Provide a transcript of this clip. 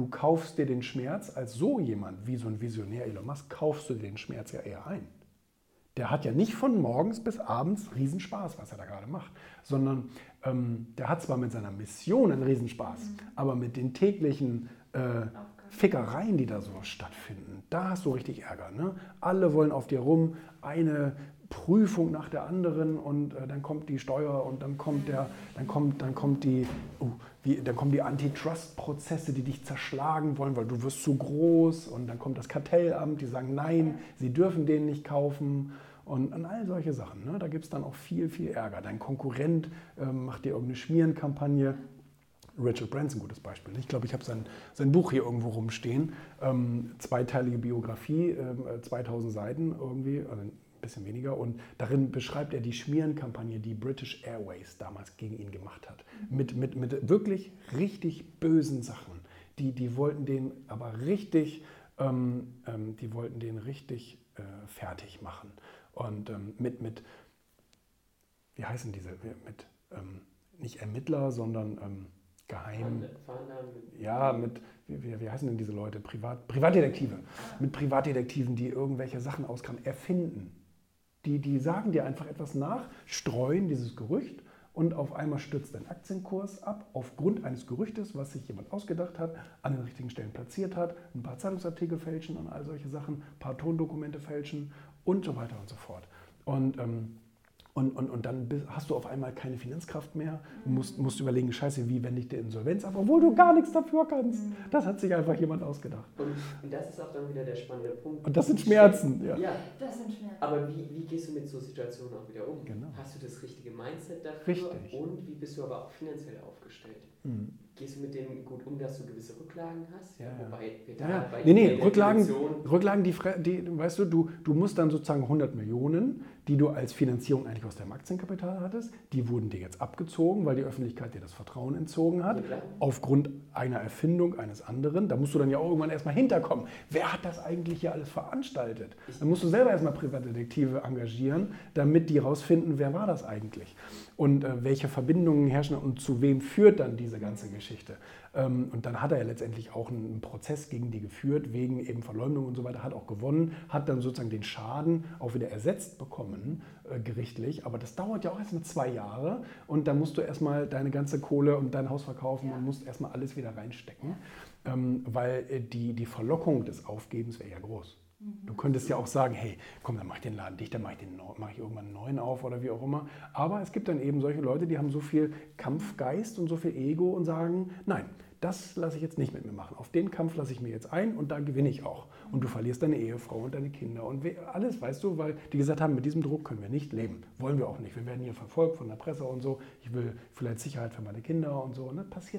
du kaufst dir den Schmerz als so jemand, wie so ein Visionär Elon Musk, kaufst du dir den Schmerz ja eher ein. Der hat ja nicht von morgens bis abends Riesenspaß, was er da gerade macht, sondern ähm, der hat zwar mit seiner Mission einen Riesenspaß, mhm. aber mit den täglichen äh, Fickereien, die da so stattfinden, da hast du richtig Ärger. Ne? Alle wollen auf dir rum, eine Prüfung nach der anderen und äh, dann kommt die Steuer und dann kommt der, dann kommt, dann kommt die, oh, wie, dann kommen die Antitrust-Prozesse, die dich zerschlagen wollen, weil du wirst zu groß und dann kommt das Kartellamt, die sagen, nein, sie dürfen den nicht kaufen und, und all solche Sachen. Ne? Da gibt es dann auch viel, viel Ärger. Dein Konkurrent äh, macht dir irgendeine Schmierenkampagne. Richard Branson, gutes Beispiel. Ich glaube, ich habe sein, sein Buch hier irgendwo rumstehen. Ähm, zweiteilige Biografie, äh, 2000 Seiten irgendwie, also bisschen weniger. Und darin beschreibt er die Schmierenkampagne, die British Airways damals gegen ihn gemacht hat. Mit, mit, mit wirklich richtig bösen Sachen. Die, die wollten den aber richtig, ähm, ähm, die wollten den richtig äh, fertig machen. Und ähm, mit, mit, wie heißen diese, mit, ähm, nicht Ermittler, sondern ähm, Geheim. Ja, mit, wie, wie heißen denn diese Leute? Privat, Privatdetektive. Mit Privatdetektiven, die irgendwelche Sachen auskramen, erfinden. Die, die sagen dir einfach etwas nach, streuen dieses Gerücht und auf einmal stürzt dein Aktienkurs ab aufgrund eines Gerüchtes, was sich jemand ausgedacht hat, an den richtigen Stellen platziert hat, ein paar Zeitungsartikel fälschen und all solche Sachen, ein paar Tondokumente fälschen und so weiter und so fort. Und ähm, und, und, und dann hast du auf einmal keine Finanzkraft mehr musst, musst überlegen, scheiße, wie wende ich die Insolvenz ab, obwohl du gar nichts dafür kannst. Das hat sich einfach jemand ausgedacht. Und, und das ist auch dann wieder der spannende Punkt. Und das sind Schmerzen. Ja. ja. Das sind Schmerzen. Aber wie, wie gehst du mit so Situationen auch wieder um? Genau. Hast du das richtige Mindset dafür? Richtig. Und wie bist du aber auch finanziell aufgestellt? Mhm gehst du mit dem gut um, dass du gewisse Rücklagen hast? Ja, ja. Wobei wir da ja. bei nee, nee, Rücklagen, Rücklagen die, die, weißt du, du, du musst dann sozusagen 100 Millionen, die du als Finanzierung eigentlich aus deinem Aktienkapital hattest, die wurden dir jetzt abgezogen, weil die Öffentlichkeit dir das Vertrauen entzogen hat, ja, aufgrund einer Erfindung eines anderen. Da musst du dann ja auch irgendwann erstmal hinterkommen. Wer hat das eigentlich hier alles veranstaltet? Dann musst du selber erstmal Privatdetektive engagieren, damit die rausfinden, wer war das eigentlich und äh, welche Verbindungen herrschen und zu wem führt dann diese ganze Geschichte. Ähm, und dann hat er ja letztendlich auch einen Prozess gegen die geführt, wegen eben Verleumdung und so weiter, hat auch gewonnen, hat dann sozusagen den Schaden auch wieder ersetzt bekommen, äh, gerichtlich. Aber das dauert ja auch erstmal zwei Jahre und da musst du erstmal deine ganze Kohle und dein Haus verkaufen ja. und musst erstmal alles wieder reinstecken, ähm, weil äh, die, die Verlockung des Aufgebens wäre ja groß. Du könntest ja auch sagen, hey, komm, dann mach ich den Laden dicht, dann mache ich, den, mach ich irgendwann einen neuen auf oder wie auch immer. Aber es gibt dann eben solche Leute, die haben so viel Kampfgeist und so viel Ego und sagen, nein, das lasse ich jetzt nicht mit mir machen. Auf den Kampf lasse ich mir jetzt ein und da gewinne ich auch. Und du verlierst deine Ehefrau und deine Kinder und alles, weißt du, weil die gesagt haben, mit diesem Druck können wir nicht leben. Wollen wir auch nicht. Wir werden hier verfolgt von der Presse und so. Ich will vielleicht Sicherheit für meine Kinder und so. Und das passiert